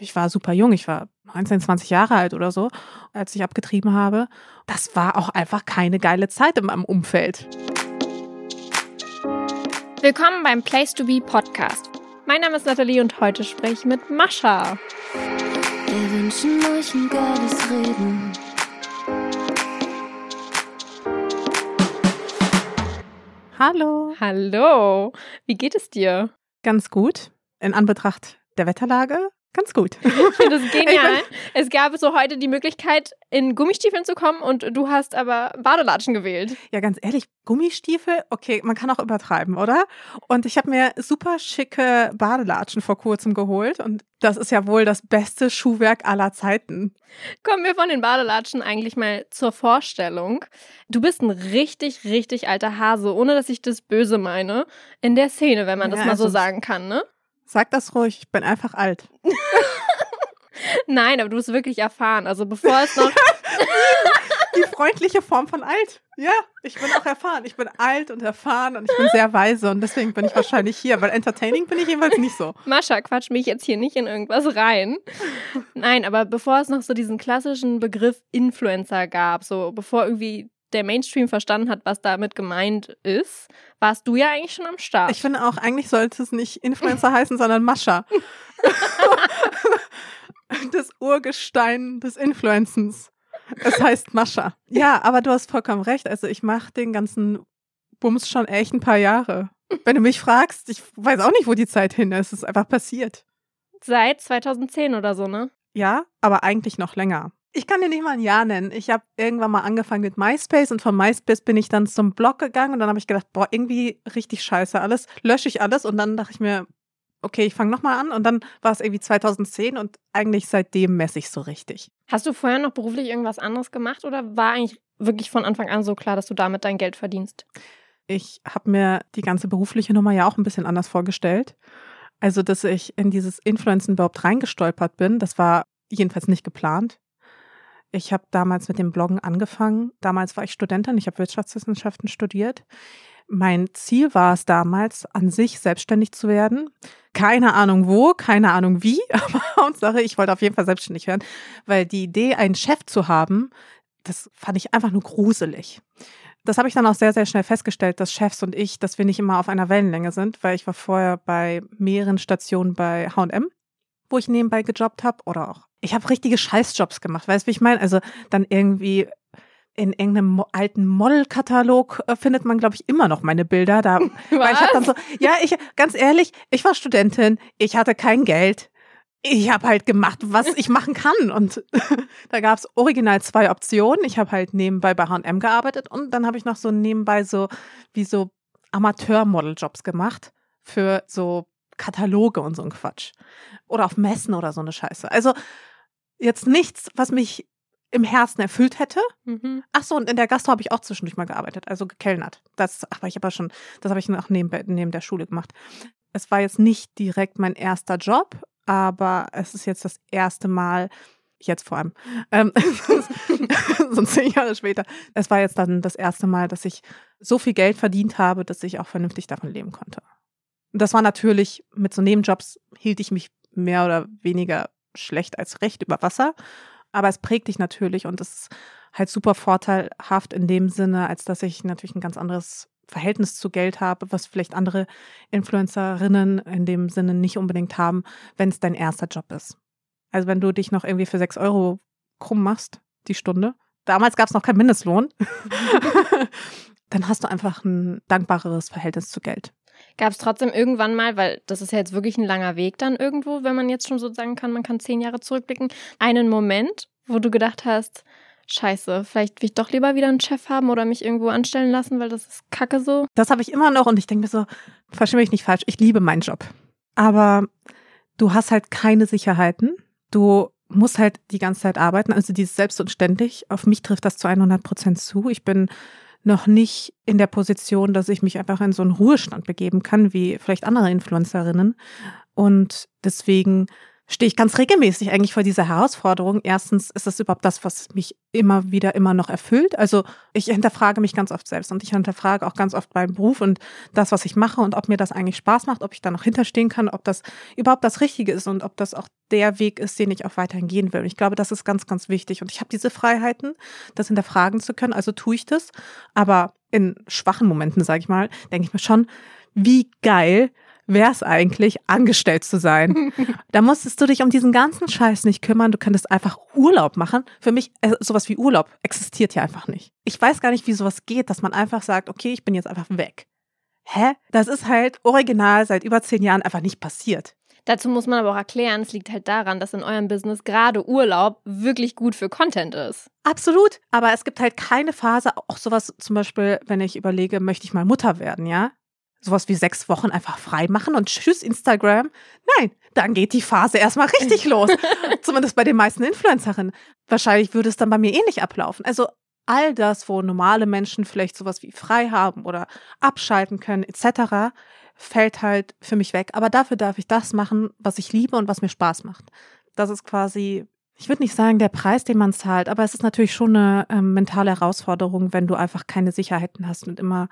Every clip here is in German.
ich war super jung, ich war 19, 20 Jahre alt oder so, als ich abgetrieben habe. Das war auch einfach keine geile Zeit in meinem Umfeld. Willkommen beim Place to Be Podcast. Mein Name ist Nathalie und heute spreche ich mit Mascha. Wir wünschen euch ein geiles Reden. Hallo. Hallo. Wie geht es dir? Ganz gut. In Anbetracht der Wetterlage ganz gut. Ich finde es genial. Es gab so heute die Möglichkeit, in Gummistiefeln zu kommen und du hast aber Badelatschen gewählt. Ja, ganz ehrlich, Gummistiefel, okay, man kann auch übertreiben, oder? Und ich habe mir super schicke Badelatschen vor kurzem geholt und das ist ja wohl das beste Schuhwerk aller Zeiten. Kommen wir von den Badelatschen eigentlich mal zur Vorstellung. Du bist ein richtig, richtig alter Hase, ohne dass ich das böse meine, in der Szene, wenn man das mal so also sagen kann, ne? Sag das ruhig, ich bin einfach alt. Nein, aber du bist wirklich erfahren. Also bevor es noch. Die freundliche Form von alt. Ja, ich bin auch erfahren. Ich bin alt und erfahren und ich bin sehr weise und deswegen bin ich wahrscheinlich hier, weil entertaining bin ich jedenfalls nicht so. Mascha, quatsch mich jetzt hier nicht in irgendwas rein. Nein, aber bevor es noch so diesen klassischen Begriff Influencer gab, so bevor irgendwie der Mainstream verstanden hat, was damit gemeint ist, warst du ja eigentlich schon am Start. Ich finde auch, eigentlich sollte es nicht Influencer heißen, sondern Mascha. das Urgestein des Influencens. Es heißt Mascha. Ja, aber du hast vollkommen recht. Also ich mache den ganzen Bums schon echt ein paar Jahre. Wenn du mich fragst, ich weiß auch nicht, wo die Zeit hin ist. Es ist einfach passiert. Seit 2010 oder so, ne? Ja, aber eigentlich noch länger. Ich kann dir nicht mal ein Jahr nennen. Ich habe irgendwann mal angefangen mit MySpace und von MySpace bin ich dann zum Blog gegangen und dann habe ich gedacht, boah, irgendwie richtig scheiße alles. Lösche ich alles und dann dachte ich mir, okay, ich fange nochmal an und dann war es irgendwie 2010 und eigentlich seitdem messe ich so richtig. Hast du vorher noch beruflich irgendwas anderes gemacht oder war eigentlich wirklich von Anfang an so klar, dass du damit dein Geld verdienst? Ich habe mir die ganze berufliche Nummer ja auch ein bisschen anders vorgestellt. Also, dass ich in dieses Influencen überhaupt reingestolpert bin, das war jedenfalls nicht geplant. Ich habe damals mit dem Bloggen angefangen. Damals war ich Studentin, ich habe Wirtschaftswissenschaften studiert. Mein Ziel war es damals, an sich selbstständig zu werden. Keine Ahnung wo, keine Ahnung wie, aber Hauptsache, ich wollte auf jeden Fall selbstständig werden, weil die Idee, einen Chef zu haben, das fand ich einfach nur gruselig. Das habe ich dann auch sehr, sehr schnell festgestellt, dass Chefs und ich, dass wir nicht immer auf einer Wellenlänge sind, weil ich war vorher bei mehreren Stationen bei H&M, wo ich nebenbei gejobbt habe oder auch ich habe richtige Scheißjobs gemacht, weißt du, wie ich meine? Also dann irgendwie in irgendeinem alten Modelkatalog äh, findet man, glaube ich, immer noch meine Bilder. Da, weil ich hab dann so, ja, ich, ganz ehrlich, ich war Studentin, ich hatte kein Geld. Ich habe halt gemacht, was ich machen kann. Und da gab es original zwei Optionen. Ich habe halt nebenbei bei HM gearbeitet und dann habe ich noch so nebenbei so wie so Amateur-Model-Jobs gemacht für so Kataloge und so ein Quatsch. Oder auf Messen oder so eine Scheiße. Also jetzt nichts, was mich im Herzen erfüllt hätte. Mhm. Ach so, und in der Gastro habe ich auch zwischendurch mal gearbeitet, also gekellnert. Das, aber ich habe schon, das habe ich auch neben, neben der Schule gemacht. Es war jetzt nicht direkt mein erster Job, aber es ist jetzt das erste Mal, jetzt vor allem, ähm, so zehn Jahre später. Es war jetzt dann das erste Mal, dass ich so viel Geld verdient habe, dass ich auch vernünftig davon leben konnte. Das war natürlich, mit so Nebenjobs hielt ich mich mehr oder weniger schlecht als recht über Wasser. Aber es prägt dich natürlich und es ist halt super vorteilhaft in dem Sinne, als dass ich natürlich ein ganz anderes Verhältnis zu Geld habe, was vielleicht andere Influencerinnen in dem Sinne nicht unbedingt haben, wenn es dein erster Job ist. Also wenn du dich noch irgendwie für sechs Euro krumm machst, die Stunde. Damals gab es noch keinen Mindestlohn. dann hast du einfach ein dankbareres Verhältnis zu Geld. Gab es trotzdem irgendwann mal, weil das ist ja jetzt wirklich ein langer Weg dann irgendwo, wenn man jetzt schon so sagen kann, man kann zehn Jahre zurückblicken, einen Moment, wo du gedacht hast, scheiße, vielleicht will ich doch lieber wieder einen Chef haben oder mich irgendwo anstellen lassen, weil das ist kacke so? Das habe ich immer noch und ich denke mir so, verstehe mich nicht falsch, ich liebe meinen Job. Aber du hast halt keine Sicherheiten. Du musst halt die ganze Zeit arbeiten, also dieses selbst und ständig. Auf mich trifft das zu 100 Prozent zu. Ich bin noch nicht in der Position, dass ich mich einfach in so einen Ruhestand begeben kann, wie vielleicht andere Influencerinnen. Und deswegen stehe ich ganz regelmäßig eigentlich vor dieser Herausforderung. Erstens ist das überhaupt das, was mich immer wieder immer noch erfüllt. Also ich hinterfrage mich ganz oft selbst und ich hinterfrage auch ganz oft meinen Beruf und das, was ich mache und ob mir das eigentlich Spaß macht, ob ich da noch hinterstehen kann, ob das überhaupt das Richtige ist und ob das auch der Weg ist, den ich auch weiterhin gehen will. Und ich glaube, das ist ganz, ganz wichtig. Und ich habe diese Freiheiten, das hinterfragen zu können. Also tue ich das. Aber in schwachen Momenten, sage ich mal, denke ich mir schon, wie geil wäre es eigentlich, angestellt zu sein. da musstest du dich um diesen ganzen Scheiß nicht kümmern. Du könntest einfach Urlaub machen. Für mich, äh, sowas wie Urlaub existiert ja einfach nicht. Ich weiß gar nicht, wie sowas geht, dass man einfach sagt, okay, ich bin jetzt einfach weg. Hä? Das ist halt original seit über zehn Jahren einfach nicht passiert. Dazu muss man aber auch erklären, es liegt halt daran, dass in eurem Business gerade Urlaub wirklich gut für Content ist. Absolut. Aber es gibt halt keine Phase, auch sowas zum Beispiel, wenn ich überlege, möchte ich mal Mutter werden, ja? Sowas wie sechs Wochen einfach frei machen und tschüss Instagram. Nein, dann geht die Phase erstmal richtig los. Zumindest bei den meisten Influencerinnen. Wahrscheinlich würde es dann bei mir ähnlich ablaufen. Also all das, wo normale Menschen vielleicht sowas wie frei haben oder abschalten können etc., fällt halt für mich weg. Aber dafür darf ich das machen, was ich liebe und was mir Spaß macht. Das ist quasi ich würde nicht sagen, der Preis, den man zahlt, aber es ist natürlich schon eine ähm, mentale Herausforderung, wenn du einfach keine Sicherheiten hast und immer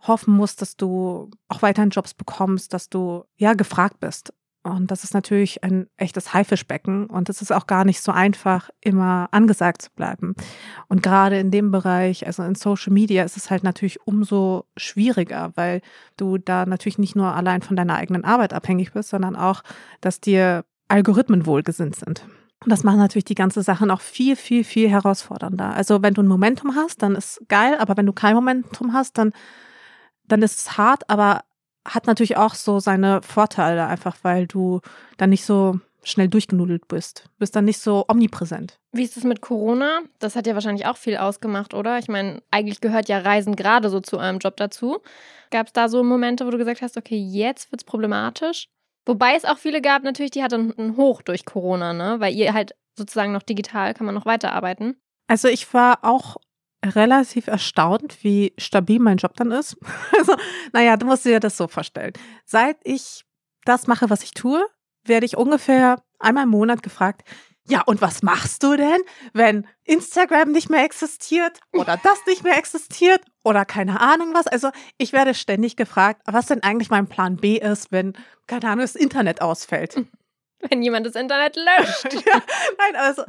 hoffen musst, dass du auch weiterhin Jobs bekommst, dass du ja gefragt bist. Und das ist natürlich ein echtes Haifischbecken und es ist auch gar nicht so einfach, immer angesagt zu bleiben. Und gerade in dem Bereich, also in Social Media, ist es halt natürlich umso schwieriger, weil du da natürlich nicht nur allein von deiner eigenen Arbeit abhängig bist, sondern auch, dass dir Algorithmen wohlgesinnt sind. Und das macht natürlich die ganze Sache noch viel, viel, viel herausfordernder. Also wenn du ein Momentum hast, dann ist geil, aber wenn du kein Momentum hast, dann dann ist es hart, aber hat natürlich auch so seine Vorteile, einfach weil du dann nicht so schnell durchgenudelt bist. Bist dann nicht so omnipräsent. Wie ist es mit Corona? Das hat ja wahrscheinlich auch viel ausgemacht, oder? Ich meine, eigentlich gehört ja Reisen gerade so zu eurem Job dazu. Gab es da so Momente, wo du gesagt hast, okay, jetzt wird es problematisch? Wobei es auch viele gab, natürlich, die hatten ein Hoch durch Corona, ne? Weil ihr halt sozusagen noch digital kann man noch weiterarbeiten. Also ich war auch relativ erstaunt, wie stabil mein Job dann ist. Also, naja, du musst dir das so vorstellen. Seit ich das mache, was ich tue, werde ich ungefähr einmal im Monat gefragt, ja, und was machst du denn, wenn Instagram nicht mehr existiert oder das nicht mehr existiert oder keine Ahnung was? Also ich werde ständig gefragt, was denn eigentlich mein Plan B ist, wenn, keine Ahnung, das Internet ausfällt. Wenn jemand das Internet löscht. ja, nein, also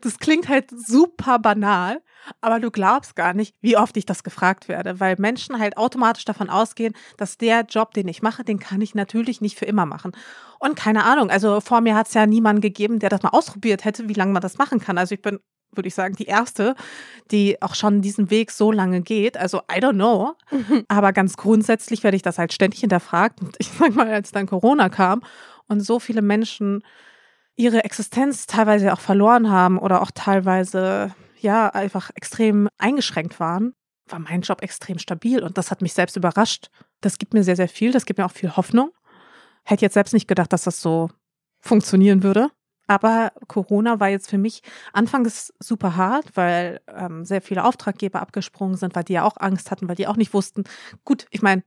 das klingt halt super banal, aber du glaubst gar nicht, wie oft ich das gefragt werde, weil Menschen halt automatisch davon ausgehen, dass der Job, den ich mache, den kann ich natürlich nicht für immer machen. Und keine Ahnung, also vor mir hat es ja niemanden gegeben, der das mal ausprobiert hätte, wie lange man das machen kann. Also ich bin würde ich sagen, die erste, die auch schon diesen Weg so lange geht. Also I don't know. Aber ganz grundsätzlich werde ich das halt ständig hinterfragt. Und ich sag mal, als dann Corona kam und so viele Menschen ihre Existenz teilweise auch verloren haben oder auch teilweise ja einfach extrem eingeschränkt waren, war mein Job extrem stabil und das hat mich selbst überrascht. Das gibt mir sehr, sehr viel, das gibt mir auch viel Hoffnung. Hätte jetzt selbst nicht gedacht, dass das so funktionieren würde. Aber Corona war jetzt für mich anfangs super hart, weil ähm, sehr viele Auftraggeber abgesprungen sind, weil die ja auch Angst hatten, weil die auch nicht wussten. Gut, ich meine,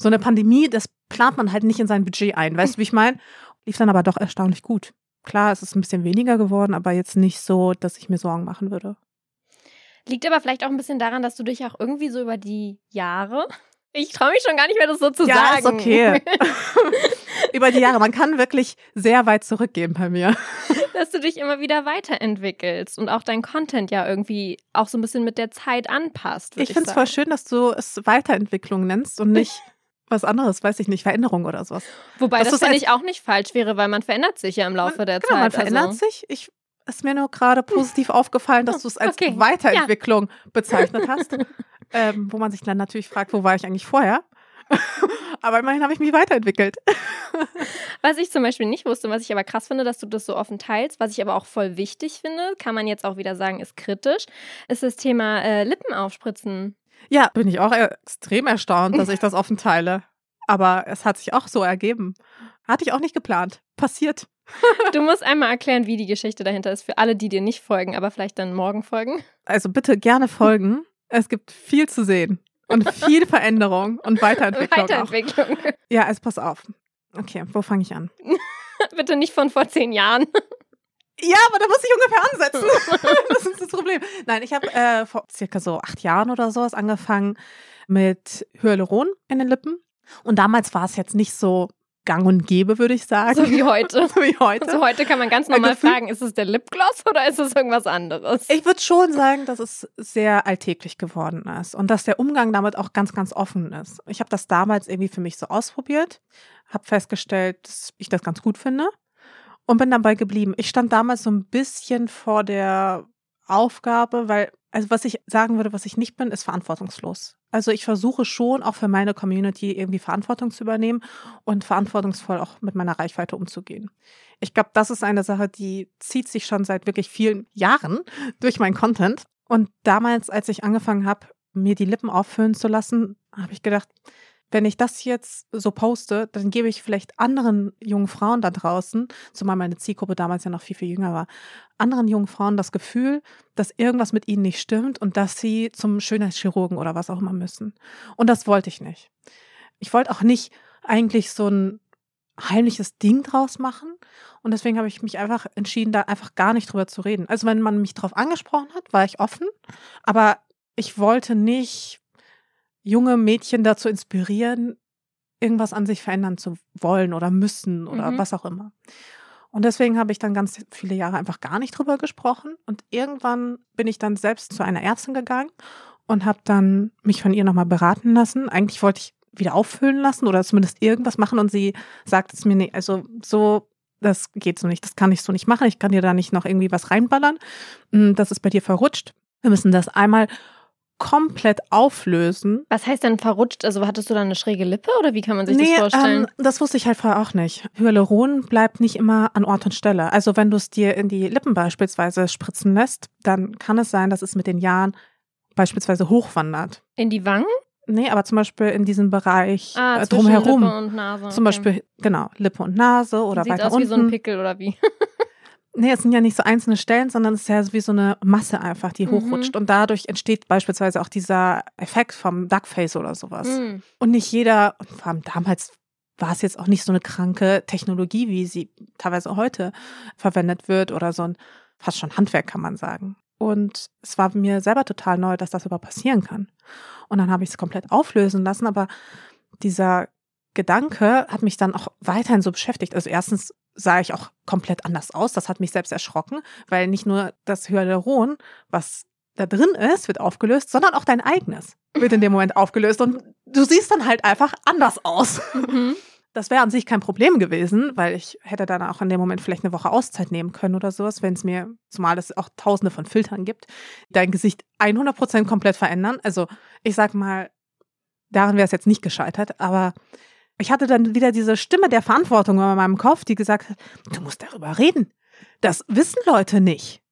so eine Pandemie, das plant man halt nicht in sein Budget ein. Weißt du, wie ich meine? Lief dann aber doch erstaunlich gut. Klar, es ist ein bisschen weniger geworden, aber jetzt nicht so, dass ich mir Sorgen machen würde. Liegt aber vielleicht auch ein bisschen daran, dass du dich auch irgendwie so über die Jahre. Ich traue mich schon gar nicht mehr, das so zu ja, sagen. Ist okay. über die Jahre. Man kann wirklich sehr weit zurückgehen bei mir. Dass du dich immer wieder weiterentwickelst und auch dein Content ja irgendwie auch so ein bisschen mit der Zeit anpasst. Ich, ich finde es voll schön, dass du es Weiterentwicklung nennst und nicht was anderes, weiß ich nicht, Veränderung oder sowas. Wobei das, das finde ich auch nicht falsch wäre, weil man verändert sich ja im Laufe man, der genau, Zeit. Man verändert also. sich. Ich ist mir nur gerade positiv aufgefallen, dass du es als okay. Weiterentwicklung ja. bezeichnet hast. ähm, wo man sich dann natürlich fragt, wo war ich eigentlich vorher? aber immerhin habe ich mich weiterentwickelt. was ich zum Beispiel nicht wusste, was ich aber krass finde, dass du das so offen teilst, was ich aber auch voll wichtig finde, kann man jetzt auch wieder sagen, ist kritisch, ist das Thema äh, Lippen aufspritzen. Ja, bin ich auch extrem erstaunt, dass ich das offen teile. Aber es hat sich auch so ergeben. Hatte ich auch nicht geplant. Passiert. Du musst einmal erklären, wie die Geschichte dahinter ist, für alle, die dir nicht folgen, aber vielleicht dann morgen folgen. Also bitte gerne folgen. Es gibt viel zu sehen und viel Veränderung und Weiterentwicklung. Weiterentwicklung. Auch. Ja, also pass auf. Okay, wo fange ich an? Bitte nicht von vor zehn Jahren. Ja, aber da muss ich ungefähr ansetzen. das ist das Problem. Nein, ich habe äh, vor circa so acht Jahren oder sowas angefangen mit Hyaluron in den Lippen. Und damals war es jetzt nicht so gang und gäbe, würde ich sagen. So wie heute. so wie heute. Also heute kann man ganz normal Gefühl- fragen, ist es der Lipgloss oder ist es irgendwas anderes? Ich würde schon sagen, dass es sehr alltäglich geworden ist und dass der Umgang damit auch ganz, ganz offen ist. Ich habe das damals irgendwie für mich so ausprobiert, habe festgestellt, dass ich das ganz gut finde und bin dabei geblieben. Ich stand damals so ein bisschen vor der Aufgabe, weil, also was ich sagen würde, was ich nicht bin, ist verantwortungslos. Also ich versuche schon auch für meine Community irgendwie Verantwortung zu übernehmen und verantwortungsvoll auch mit meiner Reichweite umzugehen. Ich glaube, das ist eine Sache, die zieht sich schon seit wirklich vielen Jahren durch meinen Content. Und damals, als ich angefangen habe, mir die Lippen auffüllen zu lassen, habe ich gedacht, wenn ich das jetzt so poste, dann gebe ich vielleicht anderen jungen Frauen da draußen, zumal meine Zielgruppe damals ja noch viel, viel jünger war, anderen jungen Frauen das Gefühl, dass irgendwas mit ihnen nicht stimmt und dass sie zum Schönheitschirurgen oder was auch immer müssen. Und das wollte ich nicht. Ich wollte auch nicht eigentlich so ein heimliches Ding draus machen. Und deswegen habe ich mich einfach entschieden, da einfach gar nicht drüber zu reden. Also wenn man mich drauf angesprochen hat, war ich offen, aber ich wollte nicht junge Mädchen dazu inspirieren, irgendwas an sich verändern zu wollen oder müssen oder Mhm. was auch immer. Und deswegen habe ich dann ganz viele Jahre einfach gar nicht drüber gesprochen. Und irgendwann bin ich dann selbst zu einer Ärztin gegangen und habe dann mich von ihr nochmal beraten lassen. Eigentlich wollte ich wieder auffüllen lassen oder zumindest irgendwas machen. Und sie sagte es mir nicht, also so, das geht so nicht, das kann ich so nicht machen. Ich kann dir da nicht noch irgendwie was reinballern. Mm, Das ist bei dir verrutscht. Wir müssen das einmal komplett auflösen. Was heißt denn verrutscht? Also hattest du da eine schräge Lippe oder wie kann man sich das vorstellen? Ähm, das wusste ich halt vorher auch nicht. Hyaluron bleibt nicht immer an Ort und Stelle. Also wenn du es dir in die Lippen beispielsweise spritzen lässt, dann kann es sein, dass es mit den Jahren beispielsweise hochwandert. In die Wangen? Nee, aber zum Beispiel in diesem Bereich Ah, äh, drumherum. Lippe und Nase. Zum okay. Beispiel, genau, Lippe und Nase oder Sieht weiter aus unten. wie so ein Pickel oder wie? Nee, es sind ja nicht so einzelne Stellen, sondern es ist ja wie so eine Masse einfach, die Mhm. hochrutscht. Und dadurch entsteht beispielsweise auch dieser Effekt vom Duckface oder sowas. Hm. Und nicht jeder, und vor allem damals war es jetzt auch nicht so eine kranke Technologie, wie sie teilweise heute verwendet wird oder so ein fast schon Handwerk, kann man sagen. Und es war mir selber total neu, dass das überhaupt passieren kann. Und dann habe ich es komplett auflösen lassen, aber dieser Gedanke hat mich dann auch weiterhin so beschäftigt. Also erstens sah ich auch komplett anders aus. Das hat mich selbst erschrocken, weil nicht nur das Hyaluron, was da drin ist, wird aufgelöst, sondern auch dein eigenes wird in dem Moment aufgelöst. Und du siehst dann halt einfach anders aus. Mhm. Das wäre an sich kein Problem gewesen, weil ich hätte dann auch in dem Moment vielleicht eine Woche Auszeit nehmen können oder sowas, wenn es mir, zumal es auch tausende von Filtern gibt, dein Gesicht 100% komplett verändern. Also ich sag mal, daran wäre es jetzt nicht gescheitert, aber ich hatte dann wieder diese Stimme der Verantwortung in meinem Kopf, die gesagt hat, du musst darüber reden. Das wissen Leute nicht.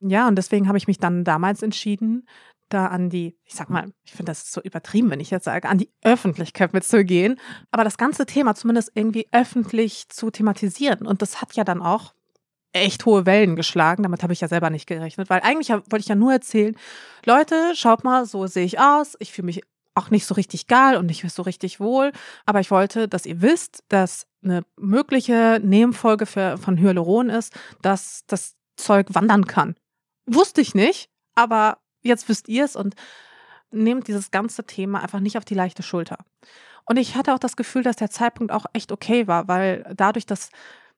Ja, und deswegen habe ich mich dann damals entschieden, da an die, ich sag mal, ich finde das so übertrieben, wenn ich jetzt sage, an die Öffentlichkeit mitzugehen, aber das ganze Thema zumindest irgendwie öffentlich zu thematisieren. Und das hat ja dann auch echt hohe Wellen geschlagen. Damit habe ich ja selber nicht gerechnet, weil eigentlich wollte ich ja nur erzählen, Leute, schaut mal, so sehe ich aus. Ich fühle mich auch nicht so richtig geil und nicht so richtig wohl. Aber ich wollte, dass ihr wisst, dass eine mögliche Nebenfolge für, von Hyaluron ist, dass das Zeug wandern kann. Wusste ich nicht, aber jetzt wisst ihr es und nehmt dieses ganze Thema einfach nicht auf die leichte Schulter. Und ich hatte auch das Gefühl, dass der Zeitpunkt auch echt okay war, weil dadurch, dass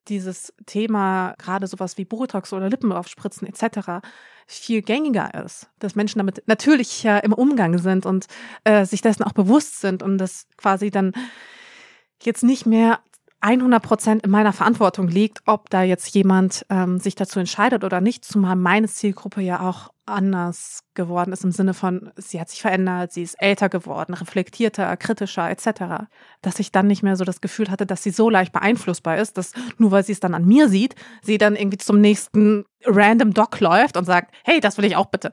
dieses Thema gerade sowas wie Botox oder Lippen aufspritzen etc. viel gängiger ist, dass Menschen damit natürlich ja im Umgang sind und äh, sich dessen auch bewusst sind und das quasi dann jetzt nicht mehr 100 Prozent in meiner Verantwortung liegt, ob da jetzt jemand ähm, sich dazu entscheidet oder nicht, zumal meine Zielgruppe ja auch anders geworden ist im Sinne von, sie hat sich verändert, sie ist älter geworden, reflektierter, kritischer etc., dass ich dann nicht mehr so das Gefühl hatte, dass sie so leicht beeinflussbar ist, dass nur weil sie es dann an mir sieht, sie dann irgendwie zum nächsten random Doc läuft und sagt, hey, das will ich auch bitte.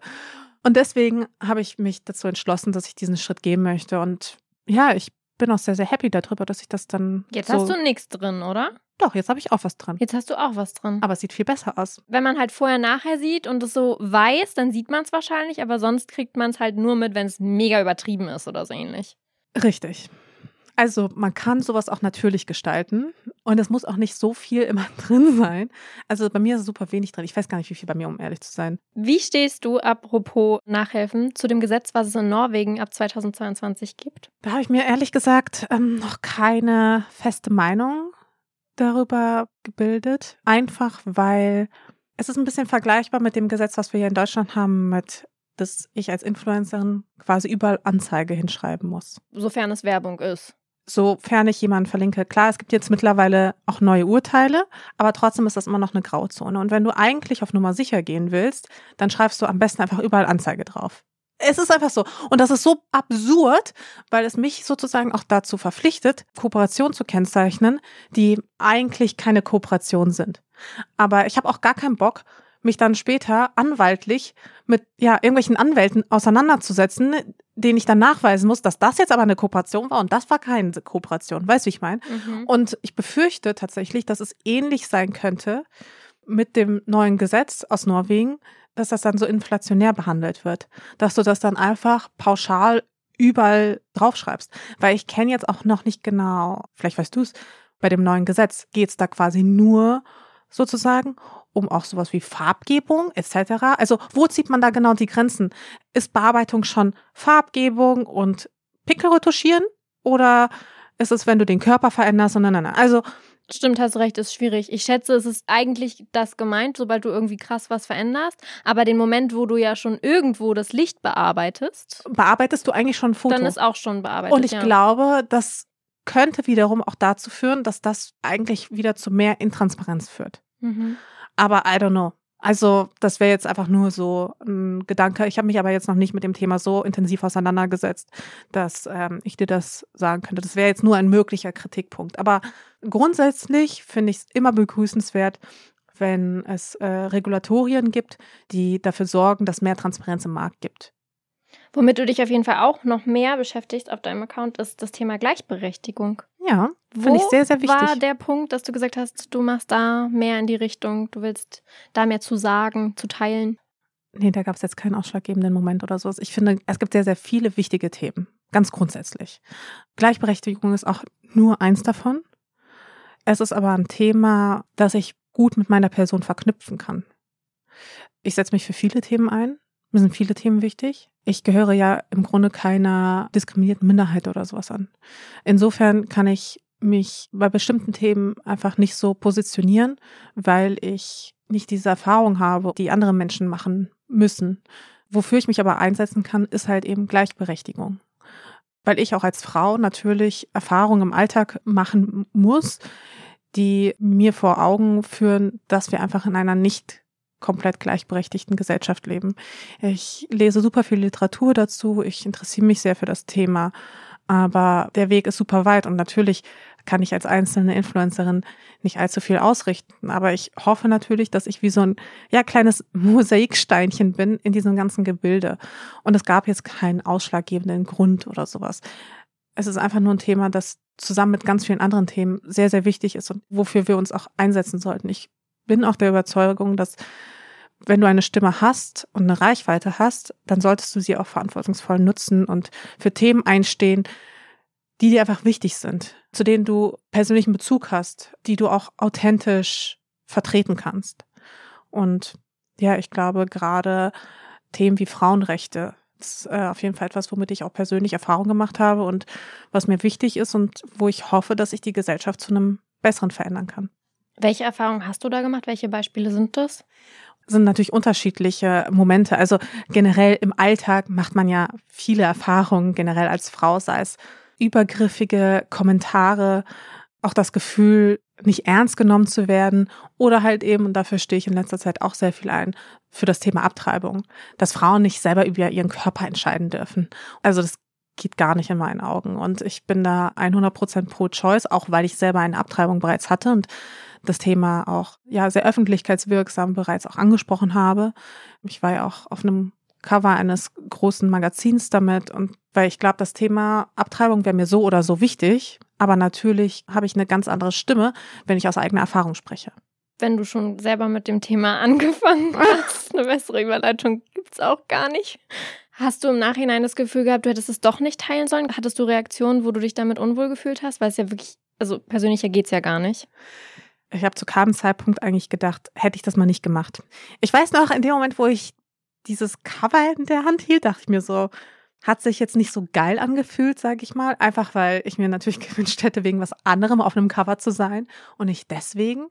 Und deswegen habe ich mich dazu entschlossen, dass ich diesen Schritt gehen möchte und ja, ich bin auch sehr, sehr happy darüber, dass ich das dann. Jetzt so hast du nichts drin, oder? Doch, jetzt habe ich auch was dran. Jetzt hast du auch was drin. Aber es sieht viel besser aus. Wenn man halt vorher nachher sieht und es so weiß, dann sieht man es wahrscheinlich, aber sonst kriegt man es halt nur mit, wenn es mega übertrieben ist oder so ähnlich. Richtig. Also man kann sowas auch natürlich gestalten und es muss auch nicht so viel immer drin sein. Also bei mir ist super wenig drin. Ich weiß gar nicht, wie viel bei mir, um ehrlich zu sein. Wie stehst du, apropos Nachhelfen, zu dem Gesetz, was es in Norwegen ab 2022 gibt? Da habe ich mir ehrlich gesagt ähm, noch keine feste Meinung darüber gebildet. Einfach weil es ist ein bisschen vergleichbar mit dem Gesetz, was wir hier in Deutschland haben, mit dass ich als Influencerin quasi überall Anzeige hinschreiben muss. Sofern es Werbung ist sofern ich jemanden verlinke. Klar, es gibt jetzt mittlerweile auch neue Urteile, aber trotzdem ist das immer noch eine Grauzone. Und wenn du eigentlich auf Nummer sicher gehen willst, dann schreibst du am besten einfach überall Anzeige drauf. Es ist einfach so. Und das ist so absurd, weil es mich sozusagen auch dazu verpflichtet, Kooperationen zu kennzeichnen, die eigentlich keine Kooperation sind. Aber ich habe auch gar keinen Bock, mich dann später anwaltlich mit ja irgendwelchen Anwälten auseinanderzusetzen, denen ich dann nachweisen muss, dass das jetzt aber eine Kooperation war und das war keine Kooperation. Weißt du, wie ich meine? Mhm. Und ich befürchte tatsächlich, dass es ähnlich sein könnte mit dem neuen Gesetz aus Norwegen, dass das dann so inflationär behandelt wird, dass du das dann einfach pauschal überall draufschreibst. Weil ich kenne jetzt auch noch nicht genau, vielleicht weißt du es, bei dem neuen Gesetz geht es da quasi nur sozusagen um auch sowas wie Farbgebung etc. Also wo zieht man da genau die Grenzen? Ist Bearbeitung schon Farbgebung und Pickelretuschieren oder ist es, wenn du den Körper veränderst und nein, nein, nein. Also Stimmt, hast recht, ist schwierig. Ich schätze, es ist eigentlich das gemeint, sobald du irgendwie krass was veränderst. Aber den Moment, wo du ja schon irgendwo das Licht bearbeitest. Bearbeitest du eigentlich schon ein Foto? Dann ist auch schon bearbeitet. Und ich ja. glaube, das könnte wiederum auch dazu führen, dass das eigentlich wieder zu mehr Intransparenz führt. Mhm. Aber I don't know. Also, das wäre jetzt einfach nur so ein Gedanke. Ich habe mich aber jetzt noch nicht mit dem Thema so intensiv auseinandergesetzt, dass ähm, ich dir das sagen könnte. Das wäre jetzt nur ein möglicher Kritikpunkt. Aber grundsätzlich finde ich es immer begrüßenswert, wenn es äh, Regulatorien gibt, die dafür sorgen, dass mehr Transparenz im Markt gibt. Womit du dich auf jeden Fall auch noch mehr beschäftigst auf deinem Account, ist das Thema Gleichberechtigung. Ja, finde ich sehr, sehr wichtig. war der Punkt, dass du gesagt hast, du machst da mehr in die Richtung, du willst da mehr zu sagen, zu teilen? Nee, da gab es jetzt keinen ausschlaggebenden Moment oder so. Ich finde, es gibt sehr, sehr viele wichtige Themen, ganz grundsätzlich. Gleichberechtigung ist auch nur eins davon. Es ist aber ein Thema, das ich gut mit meiner Person verknüpfen kann. Ich setze mich für viele Themen ein. Mir sind viele Themen wichtig. Ich gehöre ja im Grunde keiner diskriminierten Minderheit oder sowas an. Insofern kann ich mich bei bestimmten Themen einfach nicht so positionieren, weil ich nicht diese Erfahrung habe, die andere Menschen machen müssen. Wofür ich mich aber einsetzen kann, ist halt eben Gleichberechtigung. Weil ich auch als Frau natürlich Erfahrungen im Alltag machen muss, die mir vor Augen führen, dass wir einfach in einer nicht komplett gleichberechtigten Gesellschaft leben. Ich lese super viel Literatur dazu, ich interessiere mich sehr für das Thema, aber der Weg ist super weit und natürlich kann ich als einzelne Influencerin nicht allzu viel ausrichten, aber ich hoffe natürlich, dass ich wie so ein ja kleines Mosaiksteinchen bin in diesem ganzen Gebilde und es gab jetzt keinen ausschlaggebenden Grund oder sowas. Es ist einfach nur ein Thema, das zusammen mit ganz vielen anderen Themen sehr, sehr wichtig ist und wofür wir uns auch einsetzen sollten. Ich bin auch der Überzeugung, dass wenn du eine Stimme hast und eine Reichweite hast, dann solltest du sie auch verantwortungsvoll nutzen und für Themen einstehen, die dir einfach wichtig sind, zu denen du persönlichen Bezug hast, die du auch authentisch vertreten kannst. Und ja, ich glaube, gerade Themen wie Frauenrechte, ist äh, auf jeden Fall etwas, womit ich auch persönlich Erfahrung gemacht habe und was mir wichtig ist und wo ich hoffe, dass ich die Gesellschaft zu einem besseren verändern kann. Welche Erfahrungen hast du da gemacht? Welche Beispiele sind das? Sind natürlich unterschiedliche Momente. Also generell im Alltag macht man ja viele Erfahrungen, generell als Frau, sei es übergriffige Kommentare, auch das Gefühl, nicht ernst genommen zu werden oder halt eben, und dafür stehe ich in letzter Zeit auch sehr viel ein, für das Thema Abtreibung, dass Frauen nicht selber über ihren Körper entscheiden dürfen. Also das geht gar nicht in meinen Augen. Und ich bin da 100% pro Choice, auch weil ich selber eine Abtreibung bereits hatte und das Thema auch ja sehr öffentlichkeitswirksam bereits auch angesprochen habe. Ich war ja auch auf einem Cover eines großen Magazins damit und weil ich glaube, das Thema Abtreibung wäre mir so oder so wichtig, aber natürlich habe ich eine ganz andere Stimme, wenn ich aus eigener Erfahrung spreche. Wenn du schon selber mit dem Thema angefangen hast, eine bessere Überleitung gibt's auch gar nicht. Hast du im Nachhinein das Gefühl gehabt, du hättest es doch nicht teilen sollen? Hattest du Reaktionen, wo du dich damit unwohl gefühlt hast? Weil es ja wirklich, also persönlicher geht's ja gar nicht. Ich habe zu keinem Zeitpunkt eigentlich gedacht, hätte ich das mal nicht gemacht. Ich weiß noch, in dem Moment, wo ich dieses Cover in der Hand hielt, dachte ich mir so, hat sich jetzt nicht so geil angefühlt, sage ich mal. Einfach weil ich mir natürlich gewünscht hätte, wegen was anderem auf einem Cover zu sein und nicht deswegen.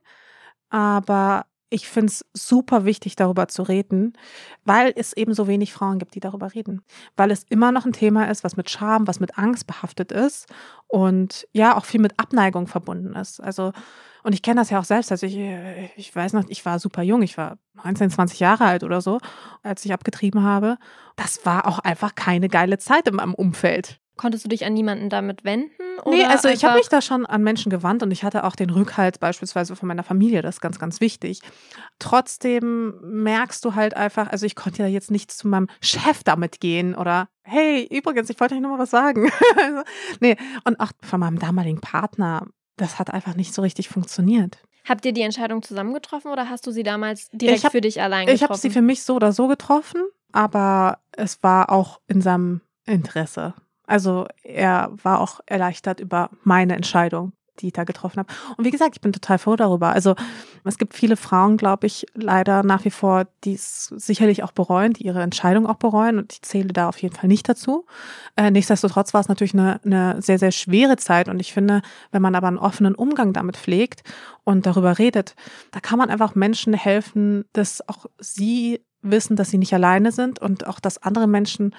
Aber ich finde es super wichtig, darüber zu reden, weil es eben so wenig Frauen gibt, die darüber reden. Weil es immer noch ein Thema ist, was mit Scham, was mit Angst behaftet ist und ja, auch viel mit Abneigung verbunden ist. Also, und ich kenne das ja auch selbst. Also ich, ich weiß noch, ich war super jung, ich war 19, 20 Jahre alt oder so, als ich abgetrieben habe. Das war auch einfach keine geile Zeit in meinem Umfeld. Konntest du dich an niemanden damit wenden? nee, also ich habe mich da schon an Menschen gewandt und ich hatte auch den Rückhalt beispielsweise von meiner Familie, das ist ganz, ganz wichtig. Trotzdem merkst du halt einfach, also ich konnte ja jetzt nicht zu meinem Chef damit gehen oder hey, übrigens, ich wollte euch nur mal was sagen. nee, und auch von meinem damaligen Partner, das hat einfach nicht so richtig funktioniert. Habt ihr die Entscheidung zusammen getroffen oder hast du sie damals direkt hab, für dich allein getroffen? Ich habe sie für mich so oder so getroffen, aber es war auch in seinem Interesse. Also er war auch erleichtert über meine Entscheidung, die ich da getroffen habe. Und wie gesagt, ich bin total froh darüber. Also es gibt viele Frauen, glaube ich, leider nach wie vor, die es sicherlich auch bereuen, die ihre Entscheidung auch bereuen. Und ich zähle da auf jeden Fall nicht dazu. Äh, nichtsdestotrotz war es natürlich eine, eine sehr, sehr schwere Zeit. Und ich finde, wenn man aber einen offenen Umgang damit pflegt und darüber redet, da kann man einfach Menschen helfen, dass auch sie wissen, dass sie nicht alleine sind und auch, dass andere Menschen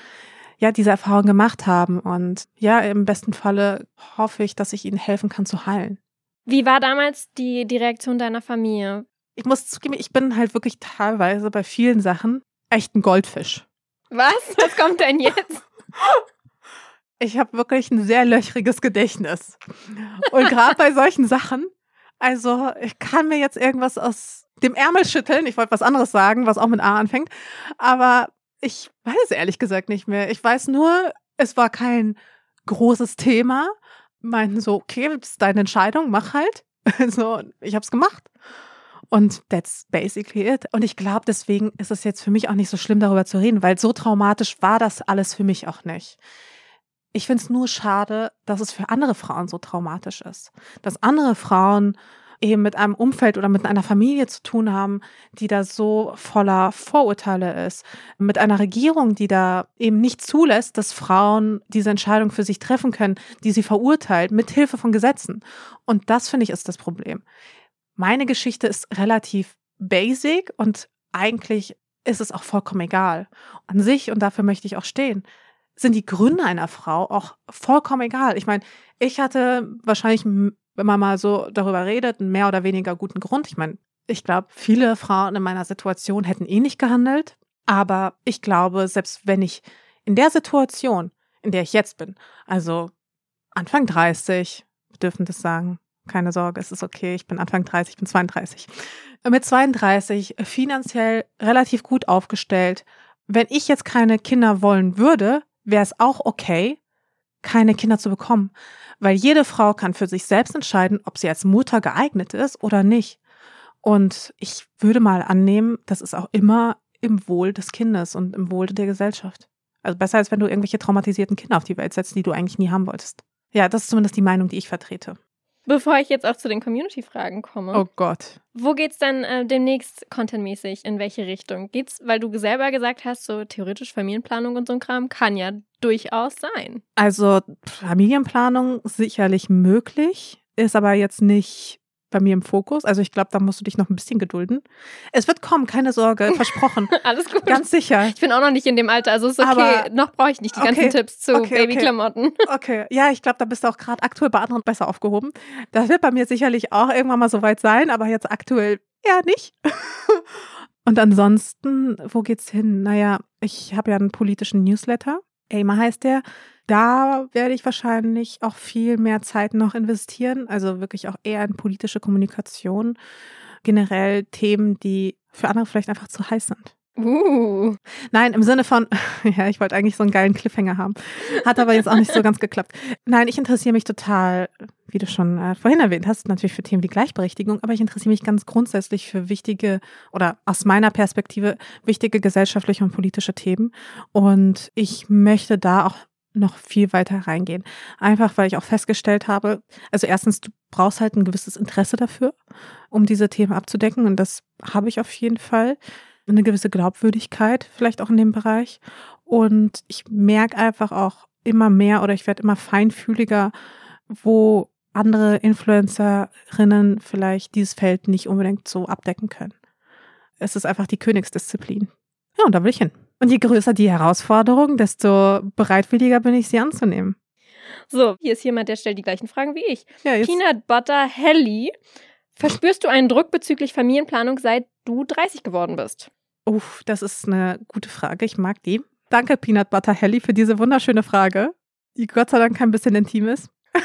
ja diese Erfahrung gemacht haben. Und ja, im besten Falle hoffe ich, dass ich ihnen helfen kann zu heilen. Wie war damals die, die Reaktion deiner Familie? Ich muss zugeben, ich bin halt wirklich teilweise bei vielen Sachen echt ein Goldfisch. Was? Was kommt denn jetzt? Ich habe wirklich ein sehr löchriges Gedächtnis. Und gerade bei solchen Sachen, also ich kann mir jetzt irgendwas aus dem Ärmel schütteln. Ich wollte was anderes sagen, was auch mit A anfängt. Aber ich weiß ehrlich gesagt nicht mehr. Ich weiß nur, es war kein großes Thema. Meinten so, okay, das ist deine Entscheidung, mach halt. so, ich hab's gemacht. Und that's basically it. Und ich glaube, deswegen ist es jetzt für mich auch nicht so schlimm, darüber zu reden, weil so traumatisch war das alles für mich auch nicht. Ich finde es nur schade, dass es für andere Frauen so traumatisch ist. Dass andere Frauen eben mit einem Umfeld oder mit einer Familie zu tun haben, die da so voller Vorurteile ist, mit einer Regierung, die da eben nicht zulässt, dass Frauen diese Entscheidung für sich treffen können, die sie verurteilt, mit Hilfe von Gesetzen. Und das finde ich ist das Problem. Meine Geschichte ist relativ basic und eigentlich ist es auch vollkommen egal. An sich, und dafür möchte ich auch stehen, sind die Gründe einer Frau auch vollkommen egal. Ich meine, ich hatte wahrscheinlich wenn man mal so darüber redet, einen mehr oder weniger guten Grund. Ich meine, ich glaube, viele Frauen in meiner Situation hätten eh gehandelt. Aber ich glaube, selbst wenn ich in der Situation, in der ich jetzt bin, also Anfang 30, wir dürfen das sagen, keine Sorge, es ist okay, ich bin Anfang 30, ich bin 32. Mit 32 finanziell relativ gut aufgestellt. Wenn ich jetzt keine Kinder wollen würde, wäre es auch okay, keine Kinder zu bekommen. Weil jede Frau kann für sich selbst entscheiden, ob sie als Mutter geeignet ist oder nicht. Und ich würde mal annehmen, das ist auch immer im Wohl des Kindes und im Wohl der Gesellschaft. Also besser als wenn du irgendwelche traumatisierten Kinder auf die Welt setzt, die du eigentlich nie haben wolltest. Ja, das ist zumindest die Meinung, die ich vertrete. Bevor ich jetzt auch zu den Community-Fragen komme. Oh Gott. Wo geht's dann äh, demnächst contentmäßig? In welche Richtung? Geht's, weil du selber gesagt hast, so theoretisch Familienplanung und so ein Kram kann ja durchaus sein. Also Familienplanung sicherlich möglich, ist aber jetzt nicht bei mir im Fokus. Also ich glaube, da musst du dich noch ein bisschen gedulden. Es wird kommen, keine Sorge, versprochen. Alles gut. Ganz sicher. Ich bin auch noch nicht in dem Alter, also ist okay. Aber noch brauche ich nicht die ganzen Tipps zu okay, Babyklamotten. Okay. okay, ja, ich glaube, da bist du auch gerade aktuell bei anderen besser aufgehoben. Das wird bei mir sicherlich auch irgendwann mal soweit sein, aber jetzt aktuell eher nicht. Und ansonsten, wo geht's hin? Naja, ich habe ja einen politischen Newsletter. Aimer heißt der. Da werde ich wahrscheinlich auch viel mehr Zeit noch investieren, also wirklich auch eher in politische Kommunikation, generell Themen, die für andere vielleicht einfach zu heiß sind. Uh. Nein, im Sinne von, ja, ich wollte eigentlich so einen geilen Cliffhanger haben. Hat aber jetzt auch nicht so ganz geklappt. Nein, ich interessiere mich total, wie du schon äh, vorhin erwähnt hast, natürlich für Themen wie Gleichberechtigung, aber ich interessiere mich ganz grundsätzlich für wichtige oder aus meiner Perspektive wichtige gesellschaftliche und politische Themen. Und ich möchte da auch noch viel weiter reingehen. Einfach, weil ich auch festgestellt habe, also erstens, du brauchst halt ein gewisses Interesse dafür, um diese Themen abzudecken. Und das habe ich auf jeden Fall eine gewisse Glaubwürdigkeit vielleicht auch in dem Bereich. Und ich merke einfach auch immer mehr oder ich werde immer feinfühliger, wo andere Influencerinnen vielleicht dieses Feld nicht unbedingt so abdecken können. Es ist einfach die Königsdisziplin. Ja, und da will ich hin. Und je größer die Herausforderung, desto bereitwilliger bin ich, sie anzunehmen. So, hier ist jemand, der stellt die gleichen Fragen wie ich. Ja, Peanut Butter Helly. Verspürst du einen Druck bezüglich Familienplanung, seit du 30 geworden bist? Uff, das ist eine gute Frage. Ich mag die. Danke, Peanut Butter Helly, für diese wunderschöne Frage, die Gott sei Dank ein bisschen intim ist.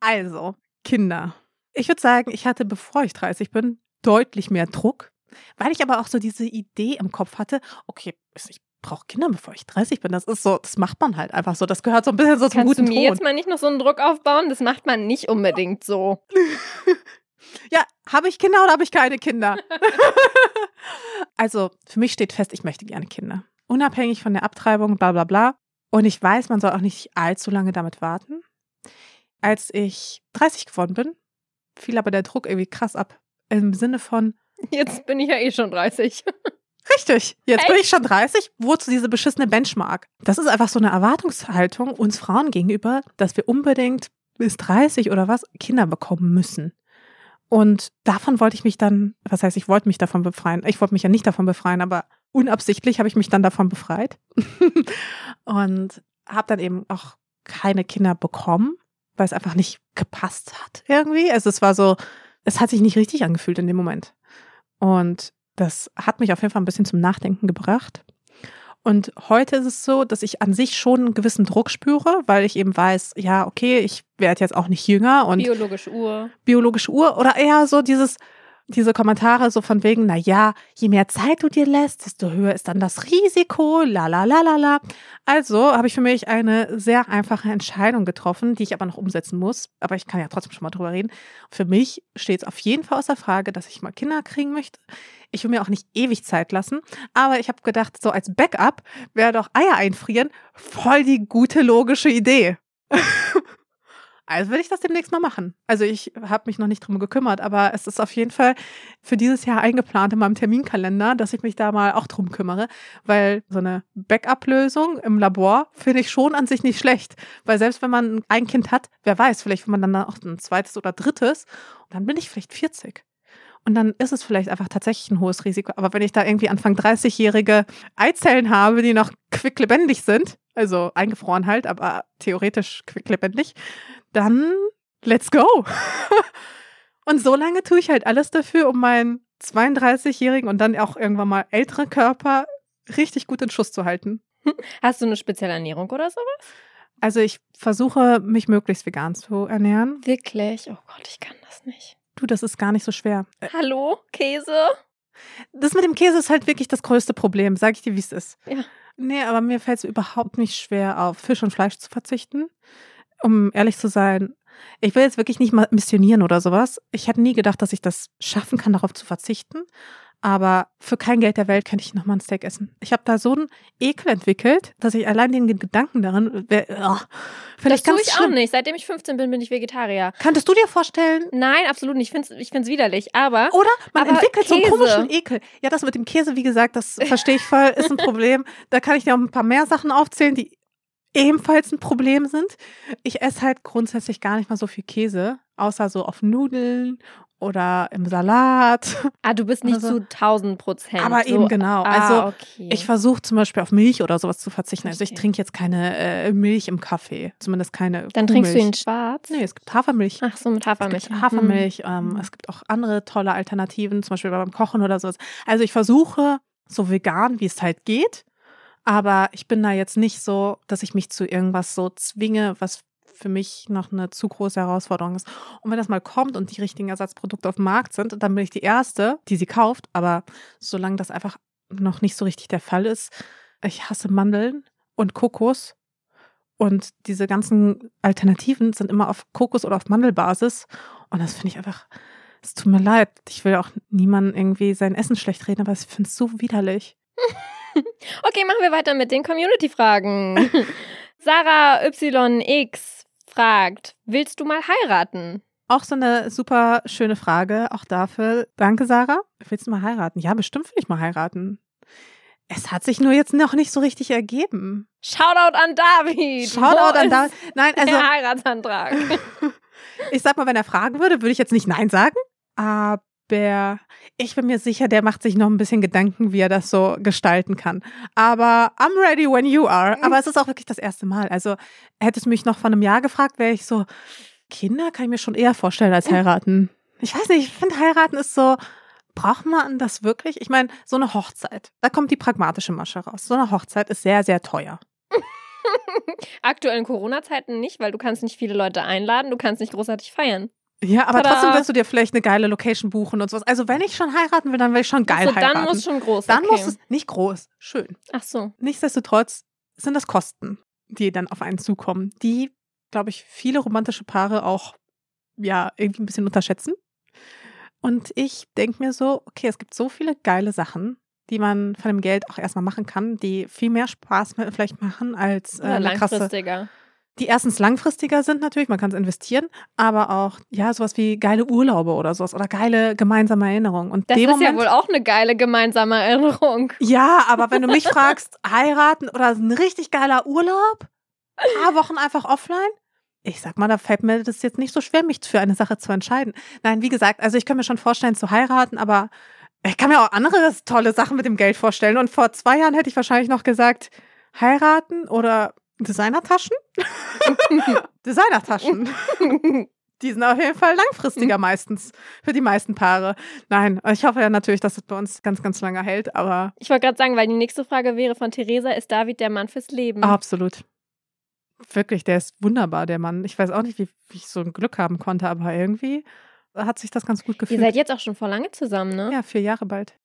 also, Kinder. Ich würde sagen, ich hatte, bevor ich 30 bin, deutlich mehr Druck, weil ich aber auch so diese Idee im Kopf hatte, okay, ich brauche Kinder, bevor ich 30 bin. Das ist so, das macht man halt einfach so. Das gehört so ein bisschen so zum Kannst du guten mir Ton. jetzt mal nicht noch so einen Druck aufbauen? Das macht man nicht unbedingt so. Ja, habe ich Kinder oder habe ich keine Kinder? also, für mich steht fest, ich möchte gerne Kinder. Unabhängig von der Abtreibung, bla bla bla. Und ich weiß, man soll auch nicht allzu lange damit warten. Als ich 30 geworden bin, fiel aber der Druck irgendwie krass ab. Im Sinne von, Jetzt bin ich ja eh schon 30. richtig, jetzt bin ich schon 30, wozu diese beschissene Benchmark? Das ist einfach so eine Erwartungshaltung uns Frauen gegenüber, dass wir unbedingt bis 30 oder was Kinder bekommen müssen. Und davon wollte ich mich dann, was heißt, ich wollte mich davon befreien. Ich wollte mich ja nicht davon befreien, aber unabsichtlich habe ich mich dann davon befreit. und habe dann eben auch keine Kinder bekommen, weil es einfach nicht gepasst hat irgendwie. Also es war so, es hat sich nicht richtig angefühlt in dem Moment. Und das hat mich auf jeden Fall ein bisschen zum Nachdenken gebracht. Und heute ist es so, dass ich an sich schon einen gewissen Druck spüre, weil ich eben weiß, ja, okay, ich werde jetzt auch nicht jünger und Biologische Uhr. biologische Uhr oder eher so dieses, diese Kommentare so von wegen, na ja, je mehr Zeit du dir lässt, desto höher ist dann das Risiko, la la la la la. Also habe ich für mich eine sehr einfache Entscheidung getroffen, die ich aber noch umsetzen muss. Aber ich kann ja trotzdem schon mal drüber reden. Für mich steht es auf jeden Fall außer Frage, dass ich mal Kinder kriegen möchte. Ich will mir auch nicht ewig Zeit lassen, aber ich habe gedacht, so als Backup wäre doch Eier einfrieren voll die gute logische Idee. Also will ich das demnächst mal machen. Also ich habe mich noch nicht drum gekümmert, aber es ist auf jeden Fall für dieses Jahr eingeplant in meinem Terminkalender, dass ich mich da mal auch drum kümmere, weil so eine Backup-Lösung im Labor finde ich schon an sich nicht schlecht, weil selbst wenn man ein Kind hat, wer weiß, vielleicht will man dann auch ein zweites oder drittes dann bin ich vielleicht 40. Und dann ist es vielleicht einfach tatsächlich ein hohes Risiko. Aber wenn ich da irgendwie Anfang 30-jährige Eizellen habe, die noch quicklebendig sind, also eingefroren halt, aber theoretisch quicklebendig, dann let's go. und so lange tue ich halt alles dafür, um meinen 32-jährigen und dann auch irgendwann mal älteren Körper richtig gut in Schuss zu halten. Hast du eine spezielle Ernährung oder sowas? Also ich versuche, mich möglichst vegan zu ernähren. Wirklich? Oh Gott, ich kann das nicht. Du, das ist gar nicht so schwer. Äh, Hallo? Käse? Das mit dem Käse ist halt wirklich das größte Problem, sag ich dir, wie es ist. Ja. Nee, aber mir fällt es überhaupt nicht schwer, auf Fisch und Fleisch zu verzichten. Um ehrlich zu sein, ich will jetzt wirklich nicht mal missionieren oder sowas. Ich hätte nie gedacht, dass ich das schaffen kann, darauf zu verzichten. Aber für kein Geld der Welt könnte ich nochmal ein Steak essen. Ich habe da so einen Ekel entwickelt, dass ich allein den Gedanken darin, wär, oh, Das vielleicht tue ganz ich auch schlimm. nicht. Seitdem ich 15 bin, bin ich Vegetarier. Könntest du dir vorstellen, Nein, absolut nicht. Ich finde es ich find's widerlich. Aber Oder man Aber entwickelt so einen Käse. komischen Ekel. Ja, das mit dem Käse, wie gesagt, das verstehe ich voll, ist ein Problem. Da kann ich dir auch ein paar mehr Sachen aufzählen, die ebenfalls ein Problem sind. Ich esse halt grundsätzlich gar nicht mal so viel Käse, außer so auf Nudeln oder im Salat. ah, du bist nicht Also- zu 1000 Prozent. Aber eben genau. Ah, Also okay. Ich versuche zum Beispiel auf Milch oder sowas zu verzichten. Also ich trinke jetzt keine äh, Milch im Kaffee, zumindest keine Dann trinkst du ihn Kuhmilch. schwarz? Nee, es gibt Hafermilch. Ach so, mit Es Hafermilch. gibt Hafermilch, ähm, Mhm. es gibt auch andere tolle Alternativen, zum Beispiel beim Kochen oder sowas. Also ich versuche so vegan, wie es halt geht, aber ich bin da jetzt nicht so, dass ich mich zu irgendwas so zwinge, was für mich noch eine zu große Herausforderung ist. Und wenn das mal kommt und die richtigen Ersatzprodukte auf dem Markt sind, dann bin ich die Erste, die sie kauft. Aber solange das einfach noch nicht so richtig der Fall ist. Ich hasse Mandeln und Kokos. Und diese ganzen Alternativen sind immer auf Kokos- oder auf Mandelbasis. Und das finde ich einfach, es tut mir leid. Ich will auch niemandem irgendwie sein Essen schlecht reden, aber ich finde es so widerlich. Okay, machen wir weiter mit den Community-Fragen. Sarah YX fragt, willst du mal heiraten? Auch so eine super schöne Frage, auch dafür. Danke, Sarah. Willst du mal heiraten? Ja, bestimmt will ich mal heiraten. Es hat sich nur jetzt noch nicht so richtig ergeben. Shoutout an David. Shoutout an David. Nein, also Der Heiratsantrag. ich sag mal, wenn er fragen würde, würde ich jetzt nicht Nein sagen. Aber ich bin mir sicher, der macht sich noch ein bisschen Gedanken, wie er das so gestalten kann. Aber I'm ready when you are. Aber es ist auch wirklich das erste Mal. Also hättest du mich noch vor einem Jahr gefragt, wäre ich so, Kinder kann ich mir schon eher vorstellen als heiraten. Ich weiß nicht, ich finde heiraten ist so, braucht man das wirklich? Ich meine, so eine Hochzeit, da kommt die pragmatische Masche raus. So eine Hochzeit ist sehr, sehr teuer. Aktuell in Corona-Zeiten nicht, weil du kannst nicht viele Leute einladen, du kannst nicht großartig feiern. Ja, aber Tada. trotzdem willst du dir vielleicht eine geile Location buchen und sowas. Also wenn ich schon heiraten will, dann will ich schon geil Achso, heiraten. dann muss schon groß. Dann okay. muss es nicht groß, schön. Ach so. Nichtsdestotrotz sind das Kosten, die dann auf einen zukommen, die, glaube ich, viele romantische Paare auch ja irgendwie ein bisschen unterschätzen. Und ich denke mir so, okay, es gibt so viele geile Sachen, die man von dem Geld auch erstmal machen kann, die viel mehr Spaß vielleicht machen als äh, Oder eine krasse langfristiger. Die erstens langfristiger sind natürlich, man kann es investieren, aber auch ja sowas wie geile Urlaube oder sowas oder geile gemeinsame Erinnerungen. Und Das dem ist Moment, ja wohl auch eine geile gemeinsame Erinnerung. ja, aber wenn du mich fragst, heiraten oder ein richtig geiler Urlaub, paar Wochen einfach offline, ich sag mal, da fällt mir das jetzt nicht so schwer, mich für eine Sache zu entscheiden. Nein, wie gesagt, also ich kann mir schon vorstellen zu heiraten, aber ich kann mir auch andere tolle Sachen mit dem Geld vorstellen. Und vor zwei Jahren hätte ich wahrscheinlich noch gesagt, heiraten oder Designertaschen? Designertaschen. Die sind auf jeden Fall langfristiger meistens für die meisten Paare. Nein, ich hoffe ja natürlich, dass es bei uns ganz, ganz lange hält, aber Ich wollte gerade sagen, weil die nächste Frage wäre von Theresa, ist David der Mann fürs Leben? absolut. Wirklich, der ist wunderbar, der Mann. Ich weiß auch nicht, wie, wie ich so ein Glück haben konnte, aber irgendwie hat sich das ganz gut Ihr gefühlt. seid jetzt auch schon vor lange zusammen, ne? ja, vier Jahre bald.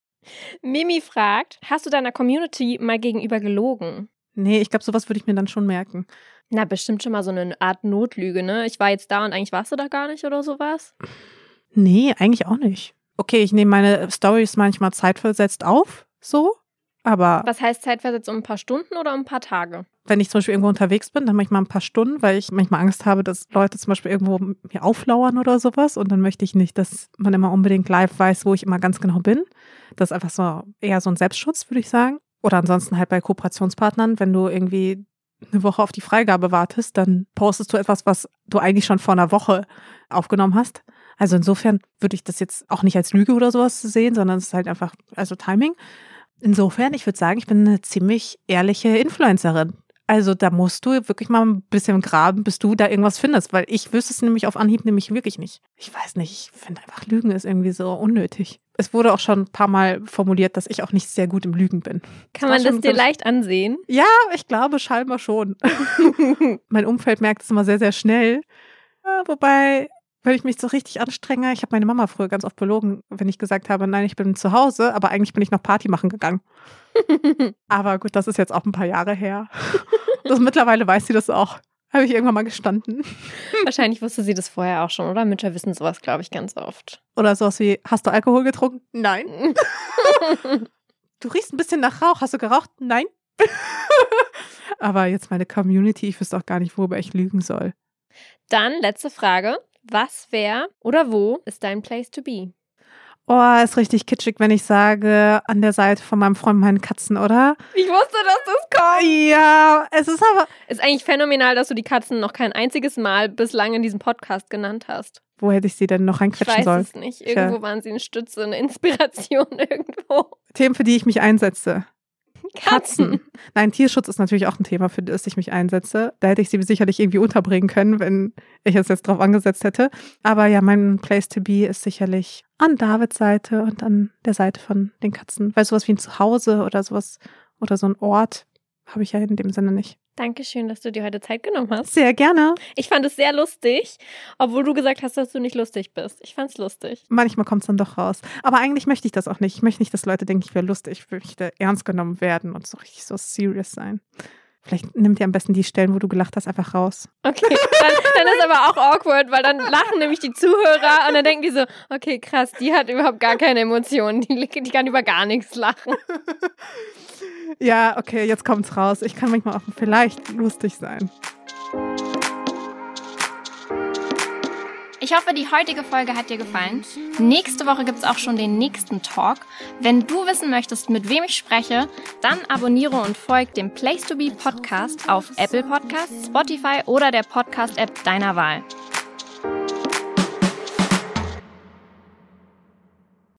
Mimi fragt, hast du deiner Community mal gegenüber gelogen? Nee, ich glaube, sowas würde ich mir dann schon merken. Na, bestimmt schon mal so eine Art Notlüge, ne? Ich war jetzt da und eigentlich warst du da gar nicht oder sowas. Nee, eigentlich auch nicht. Okay, ich nehme meine Stories manchmal zeitversetzt auf, so. Aber Was heißt zeitversetzt um ein paar Stunden oder um ein paar Tage? wenn ich zum Beispiel irgendwo unterwegs bin, dann manchmal ein paar Stunden, weil ich manchmal Angst habe, dass Leute zum Beispiel irgendwo mir auflauern oder sowas. Und dann möchte ich nicht, dass man immer unbedingt live weiß, wo ich immer ganz genau bin. Das ist einfach so eher so ein Selbstschutz, würde ich sagen. Oder ansonsten halt bei Kooperationspartnern, wenn du irgendwie eine Woche auf die Freigabe wartest, dann postest du etwas, was du eigentlich schon vor einer Woche aufgenommen hast. Also insofern würde ich das jetzt auch nicht als Lüge oder sowas sehen, sondern es ist halt einfach, also Timing. Insofern, ich würde sagen, ich bin eine ziemlich ehrliche Influencerin. Also da musst du wirklich mal ein bisschen graben, bis du da irgendwas findest, weil ich wüsste es nämlich auf Anhieb nämlich wirklich nicht. Ich weiß nicht, ich finde einfach Lügen ist irgendwie so unnötig. Es wurde auch schon ein paar Mal formuliert, dass ich auch nicht sehr gut im Lügen bin. Kann war man das dir leicht ansehen? Ja, ich glaube scheinbar schon. mein Umfeld merkt es immer sehr, sehr schnell. Ja, wobei, wenn ich mich so richtig anstrenge, ich habe meine Mama früher ganz oft belogen, wenn ich gesagt habe, nein, ich bin zu Hause, aber eigentlich bin ich noch Party machen gegangen. Aber gut, das ist jetzt auch ein paar Jahre her. Das, mittlerweile weiß sie das auch. Habe ich irgendwann mal gestanden. Wahrscheinlich wusste sie das vorher auch schon, oder? Mütter wissen sowas, glaube ich, ganz oft. Oder sowas wie, hast du Alkohol getrunken? Nein. Du riechst ein bisschen nach Rauch. Hast du geraucht? Nein. Aber jetzt meine Community, ich wüsste auch gar nicht, worüber ich lügen soll. Dann letzte Frage. Was wäre oder wo ist dein Place to be? Oh, ist richtig kitschig, wenn ich sage, an der Seite von meinem Freund meinen Katzen, oder? Ich wusste, dass das kommt. Ja, es ist aber. Ist eigentlich phänomenal, dass du die Katzen noch kein einziges Mal bislang in diesem Podcast genannt hast. Wo hätte ich sie denn noch Ich reinquetschen weiß sollen? es nicht. Irgendwo waren sie eine Stütze, eine Inspiration irgendwo. Themen, für die ich mich einsetze. Katzen. Nein, Tierschutz ist natürlich auch ein Thema, für das ich mich einsetze. Da hätte ich sie sicherlich irgendwie unterbringen können, wenn ich es jetzt drauf angesetzt hätte. Aber ja, mein Place to be ist sicherlich an Davids Seite und an der Seite von den Katzen. Weil sowas wie ein Zuhause oder sowas oder so ein Ort habe ich ja in dem Sinne nicht. Dankeschön, dass du dir heute Zeit genommen hast. Sehr gerne. Ich fand es sehr lustig, obwohl du gesagt hast, dass du nicht lustig bist. Ich fand es lustig. Manchmal kommt es dann doch raus. Aber eigentlich möchte ich das auch nicht. Ich möchte nicht, dass Leute denken, ich wäre lustig. Ich möchte ernst genommen werden und so richtig so serious sein. Vielleicht nimmt ihr am besten die Stellen, wo du gelacht hast, einfach raus. Okay, dann, dann ist aber auch awkward, weil dann lachen nämlich die Zuhörer und dann denken die so, okay, krass, die hat überhaupt gar keine Emotionen, die, die kann über gar nichts lachen. Ja, okay, jetzt kommt's raus. Ich kann manchmal auch vielleicht lustig sein. Ich hoffe, die heutige Folge hat dir gefallen. Nächste Woche gibt es auch schon den nächsten Talk. Wenn du wissen möchtest, mit wem ich spreche, dann abonniere und folge dem Place to Be Podcast auf Apple Podcasts, Spotify oder der Podcast-App deiner Wahl.